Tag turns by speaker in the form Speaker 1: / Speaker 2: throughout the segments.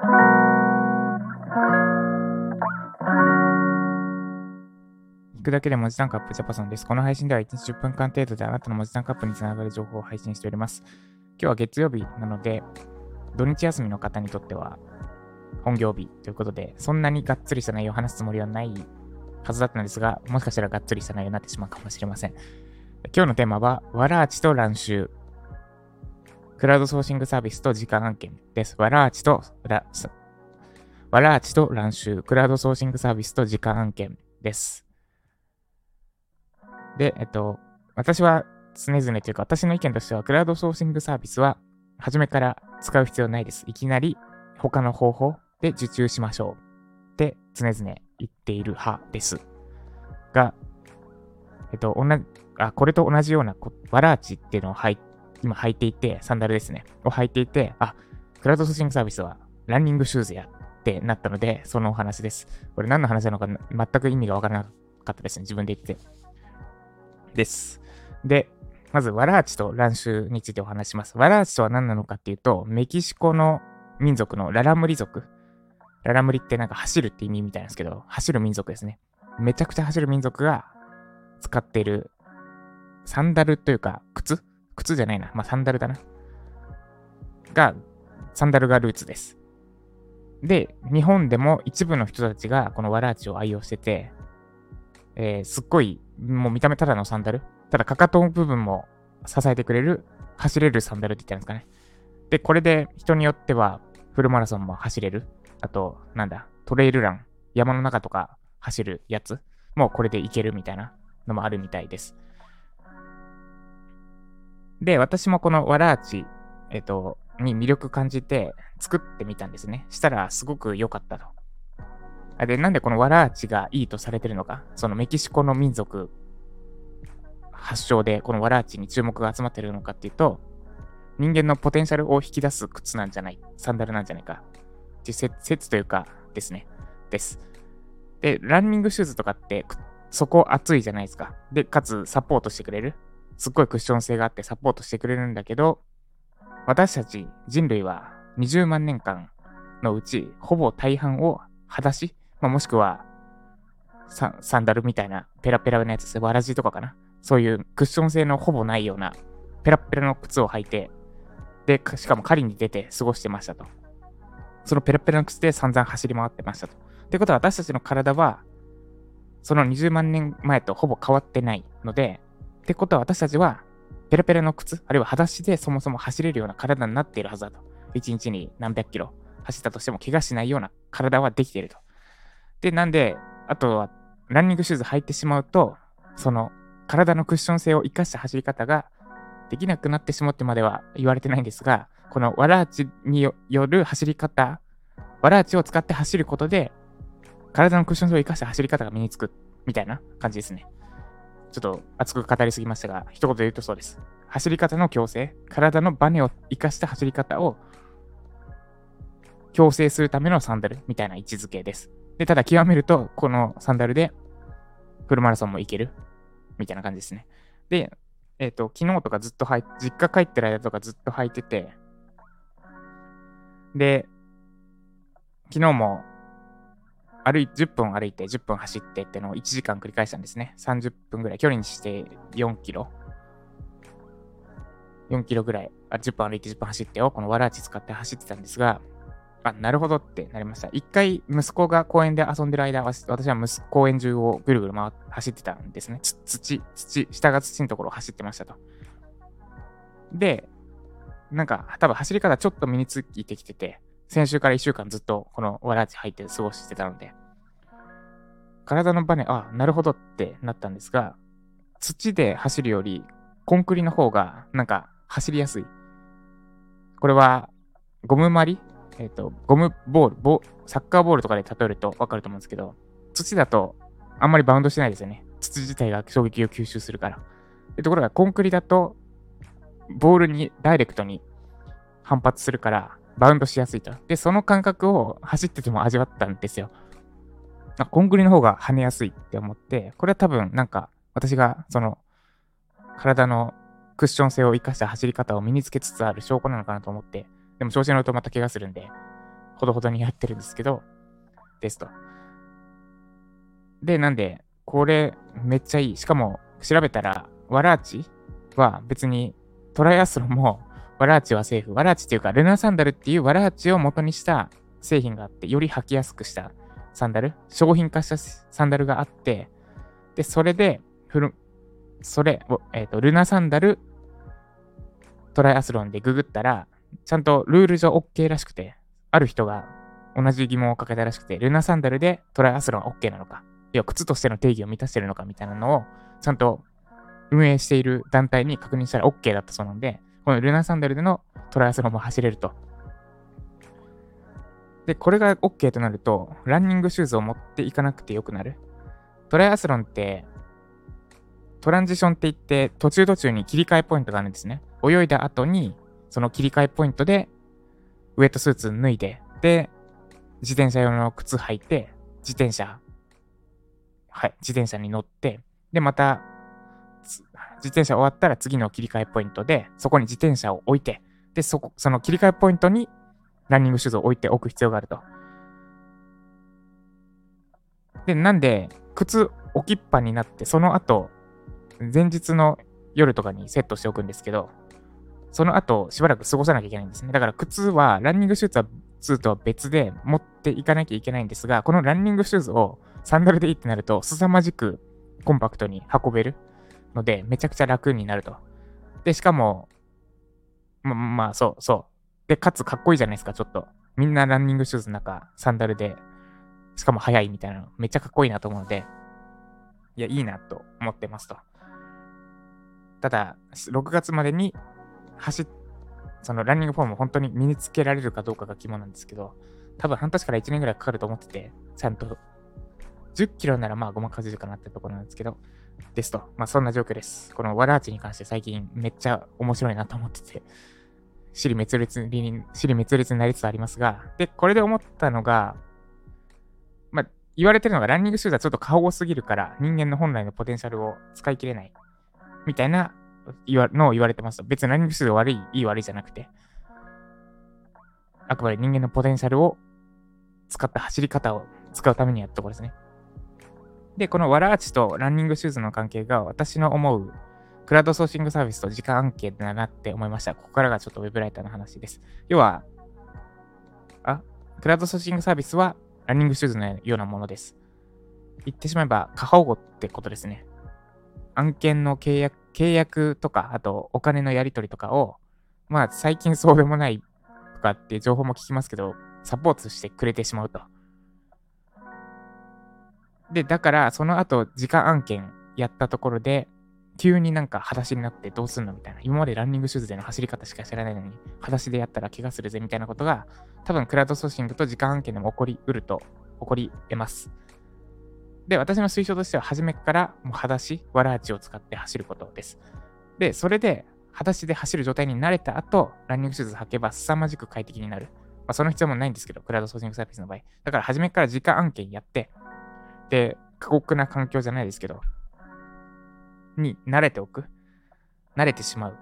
Speaker 1: 聞くだけで文字タンクアップジャパソンです。この配信では1日10分間程度であなたの文字タンクアップにつながる情報を配信しております。今日は月曜日なので、土日休みの方にとっては本業日ということで、そんなにがっつりした内容を話すつもりはないはずだったんですが、もしかしたらがっつりした内容になってしまうかもしれません。今日のテーマは、わらあちと乱収。クラウドソーシングサービスと時間案件です。わらあちと、わらあちと乱収。クラウドソーシングサービスと時間案件です。で、えっと、私は常々というか、私の意見としては、クラウドソーシングサービスは、初めから使う必要ないです。いきなり他の方法で受注しましょうって常々言っている派です。が、えっと、同じ、あ、これと同じようなワラーチっていうのを履い今履いていて、サンダルですね。を履いていて、あ、クラウドソーシングサービスはランニングシューズやってなったので、そのお話です。これ何の話なのか全く意味がわからなかったですね。自分で言って。です。で、まず、ワラーチと乱臭についてお話します。ワラーチとは何なのかっていうと、メキシコの民族のララムリ族。ララムリってなんか走るって意味みたいなんですけど、走る民族ですね。めちゃくちゃ走る民族が使っているサンダルというか、靴靴じゃないな。まあ、サンダルだな。が、サンダルがルーツです。で、日本でも一部の人たちがこのワラーチを愛用してて、えー、すっごいもう見た目ただのサンダル。ただかかと部分も支えてくれる、走れるサンダルって言ったんですかね。で、これで人によってはフルマラソンも走れる。あと、なんだ、トレイルラン、山の中とか走るやつもうこれでいけるみたいなのもあるみたいです。で、私もこのワラーチ、えっ、と、に魅力感じて作ってみたんですね。したらすごく良かったと。で、なんでこのワラーチがいいとされてるのか、そのメキシコの民族発祥でこのワラーチに注目が集まってるのかっていうと、人間のポテンシャルを引き出す靴なんじゃない、サンダルなんじゃないかっていう説というかですね、です。で、ランニングシューズとかってそこ厚いじゃないですか。で、かつサポートしてくれる。すっごいクッション性があってサポートしてくれるんだけど、私たち人類は20万年間のうちほぼ大半を裸足まあ、もしくはサ、サンダルみたいなペラペラなやつわらじとかかな。そういうクッション性のほぼないようなペラペラの靴を履いて、で、しかも狩りに出て過ごしてましたと。そのペラペラの靴で散々走り回ってましたと。ってことは私たちの体は、その20万年前とほぼ変わってないので、ってことは私たちは、ペラペラの靴、あるいは裸足でそもそも走れるような体になっているはずだと。1日に何百キロ走ったとしても怪我しないような体はできていると。で、なんで、あとは、ランニングシューズ履いてしまうと、その、体のクッション性を生かした走り方ができなくなってしまってまでは言われてないんですが、このワラーチによる走り方、ワラーチを使って走ることで、体のクッション性を生かした走り方が身につく、みたいな感じですね。ちょっと熱く語りすぎましたが、一言で言うとそうです。走り方の強制、体のバネを生かした走り方を強制するためのサンダルみたいな位置づけです。で、ただ極めると、このサンダルでフルマラソンも行けるみたいな感じですね。で、えっ、ー、と、昨日とかずっと履い実家帰ってる間とかずっと履いてて、で、昨日も歩い10分歩いて10分走ってってのを1時間繰り返したんですね。30分ぐらい。距離にして4キロ。4キロぐらい。あ10分歩いて10分走ってをこのわらあち使って走ってたんですが、あ、なるほどってなりました。一回、息子が公園で遊んでる間、私は息子公園中をぐるぐる回走ってたんですね。土、土、下が土のところを走ってましたと。で、なんか、多分走り方ちょっと身についてきてて、先週から1週間ずっとこのわらち入って過ごしてたので、体のバネ、あ、なるほどってなったんですが、土で走るより、コンクリの方が、なんか、走りやすい。これは、ゴムまりえっ、ー、と、ゴムボールボ、サッカーボールとかで例えるとわかると思うんですけど、土だとあんまりバウンドしないですよね。土自体が衝撃を吸収するから。ところが、コンクリだと、ボールにダイレクトに反発するから、バウンドしやすいと。で、その感覚を走ってても味わったんですよ。コンクリの方が跳ねやすいって思って、これは多分なんか私がその体のクッション性を生かした走り方を身につけつつある証拠なのかなと思ってでも調子に乗るとまた怪我するんで、ほどほどにやってるんですけど、ですと。で、なんで、これめっちゃいい。しかも、調べたら、ワラーチは別にトライアスロンもワラーチはセーフ。ワラーチっていうか、ルナサンダルっていうワラーチを元にした製品があって、より履きやすくしたサンダル、商品化したサンダルがあって、で、それで、フル、それを、えっ、ー、と、ルナサンダルトライアスロンでググったら、ちゃんとルール上 OK らしくて、ある人が同じ疑問をかけたらしくて、ルナサンダルでトライアスロン OK なのか、要は靴としての定義を満たしてるのかみたいなのを、ちゃんと運営している団体に確認したら OK だったそうなんで、このルナサンダルでのトライアスロンも走れると。で、これが OK となると、ランニングシューズを持っていかなくてよくなる。トライアスロンって、トランジションって言って、途中途中に切り替えポイントがあるんですね。泳いだ後に、その切り替えポイントで、ウェットスーツ脱いで、で、自転車用の靴履いて、自転車、はい、自転車に乗って、で、また、自転車終わったら次の切り替えポイントで、そこに自転車を置いて、で、そこ、その切り替えポイントにランニングシューズを置いておく必要があると。で、なんで、靴置きっぱになって、その後、前日の夜とかにセットしておくんですけど、その後、しばらく過ごさなきゃいけないんですね。だから靴は、ランニングシューズは2とは別で持っていかなきゃいけないんですが、このランニングシューズをサンダルでいいってなると、凄まじくコンパクトに運べるので、めちゃくちゃ楽になると。で、しかも、ま、まあ、そう、そう。で、かつかっこいいじゃないですか、ちょっと。みんなランニングシューズの中、サンダルで、しかも速いみたいなの、めっちゃかっこいいなと思うので、いや、いいなと思ってますと。ただ、6月までに走っ、そのランニングフォームを本当に身につけられるかどうかが肝なんですけど、多分半年から1年ぐらいかかると思ってて、ちゃんと10キロならまあごまかせるかなってところなんですけど、ですと。まあそんな状況です。このワラーチに関して最近めっちゃ面白いなと思ってて、尻滅裂に、尻滅裂になりつつありますが、で、これで思ったのが、まあ言われてるのがランニングシューズはちょっと過保護すぎるから人間の本来のポテンシャルを使い切れないみたいなのを言われてます。別にランニングシューズ悪い、いい悪いじゃなくて、あくまで人間のポテンシャルを使った走り方を使うためにやったところですね。で、このワラーチとランニングシューズの関係が私の思うクラウドソーシングサービスと時間案件だなって思いました。ここからがちょっとウェブライターの話です。要は、あ、クラウドソーシングサービスはランニングシューズのようなものです。言ってしまえば過保護ってことですね。案件の契約、契約とか、あとお金のやり取りとかを、まあ最近そうでもないとかって情報も聞きますけど、サポートしてくれてしまうと。で、だからその後時間案件やったところで、急になんか裸足になってどうすんのみたいな。今までランニングシューズでの走り方しか知らないのに、裸足でやったら怪我するぜみたいなことが、多分クラウドソーシングと時間案件でも起こりうると、起こり得ます。で、私の推奨としては、初めからもう裸足、わらあちを使って走ることです。で、それで、裸足で走る状態に慣れた後、ランニングシューズ履けば凄まじく快適になる。まあ、その必要もないんですけど、クラウドソーシングサービスの場合。だから、初めから時間案件やって、で、過酷な環境じゃないですけど、に慣れておく。慣れてしまう。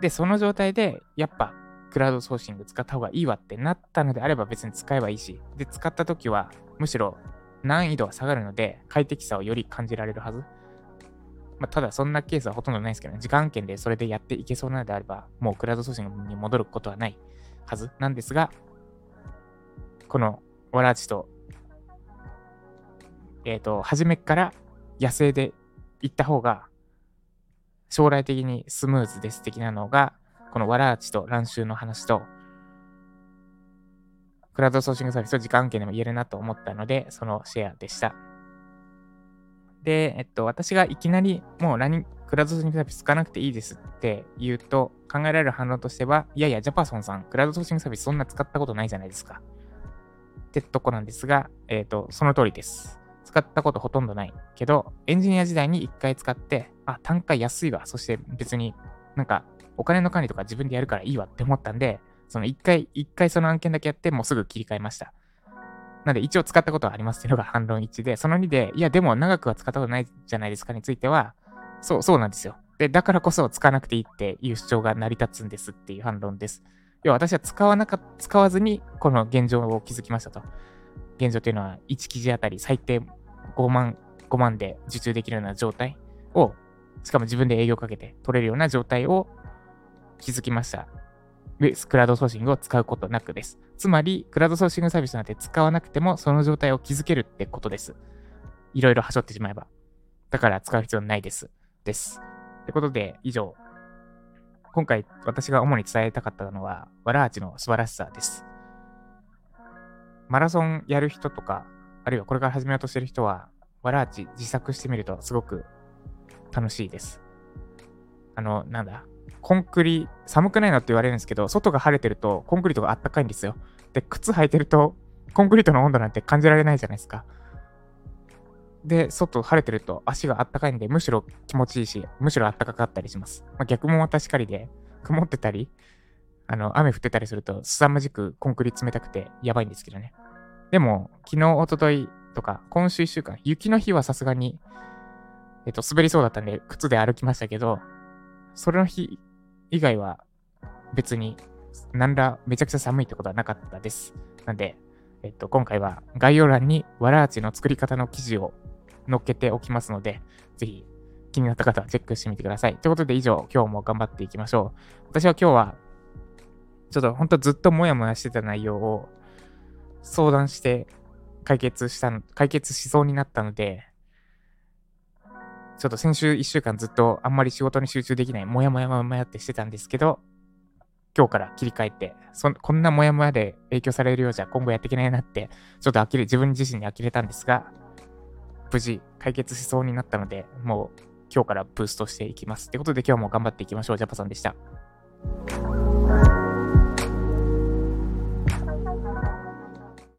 Speaker 1: で、その状態で、やっぱ、クラウドソーシング使った方がいいわってなったのであれば別に使えばいいし、で、使った時は、むしろ難易度は下がるので、快適さをより感じられるはず。まあ、ただ、そんなケースはほとんどないですけどね、時間圏でそれでやっていけそうなのであれば、もうクラウドソーシングに戻ることはないはずなんですが、このワラーチと、えっ、ー、と、初めから野生で行った方が、将来的にスムーズです的なのが、このワラーチと乱臭の話と、クラウドソーシングサービスと時間案件でも言えるなと思ったので、そのシェアでした。で、えっと、私がいきなりもうラニ、クラウドソーシングサービス使わなくていいですって言うと、考えられる反論としては、いやいや、ジャパソンさん、クラウドソーシングサービスそんな使ったことないじゃないですか。ってとこなんですが、えっ、と、その通りです。使ったことほとんどないけど、エンジニア時代に一回使って、あ、単価安いわ。そして別になんかお金の管理とか自分でやるからいいわって思ったんで、その一回、一回その案件だけやって、もうすぐ切り替えました。なんで一応使ったことはありますっていうのが 反論一致で、その2で、いやでも長くは使ったことないじゃないですかについては、そう、そうなんですよ。で、だからこそ使わなくていいっていう主張が成り立つんですっていう反論です。要は私は使わなか、使わずにこの現状を築きましたと。現状というのは1記事あたり最低5万、5万で受注できるような状態を、しかも自分で営業かけて取れるような状態を築きました。クラウドソーシングを使うことなくです。つまり、クラウドソーシングサービスなんて使わなくても、その状態を築けるってことです。いろいろはしょってしまえば。だから使う必要ないです。です。ってことで、以上。今回私が主に伝えたかったのは、ワラーチの素晴らしさです。マラソンやる人とか、あるいはこれから始めようとしてる人は、ワラーチ自作してみるとすごく楽しいです。あの、なんだ、コンクリ、寒くないのって言われるんですけど、外が晴れてるとコンクリートがあったかいんですよ。で、靴履いてると、コンクリートの温度なんて感じられないじゃないですか。で、外晴れてると足があったかいんで、むしろ気持ちいいし、むしろあったかかったりします。まあ、逆もまたしかりで、曇ってたり、あの、雨降ってたりすると、凄まじくコンクリ冷たくてやばいんですけどね。でも、昨日、おとといとか、今週1週間、雪の日はさすがに、えっと、滑りそうだったんで、靴で歩きましたけど、それの日以外は別に何らめちゃくちゃ寒いってことはなかったです。なんで、えっと、今回は概要欄にわらあちの作り方の記事を載っけておきますので、ぜひ気になった方はチェックしてみてください。ということで以上、今日も頑張っていきましょう。私は今日は、ちょっと本当ずっともやもやしてた内容を相談して解決したの、解決しそうになったので、ちょっと先週1週間ずっとあんまり仕事に集中できない、もやもやもやってしてたんですけど、今日から切り替えて、そこんなもやもやで影響されるようじゃ今後やっていけないなって、ちょっと呆れ、自分自身に呆れたんですが、無事解決しそうになったので、もう今日からブーストしていきます。ってことで今日も頑張っていきましょう。ジャパさんでした。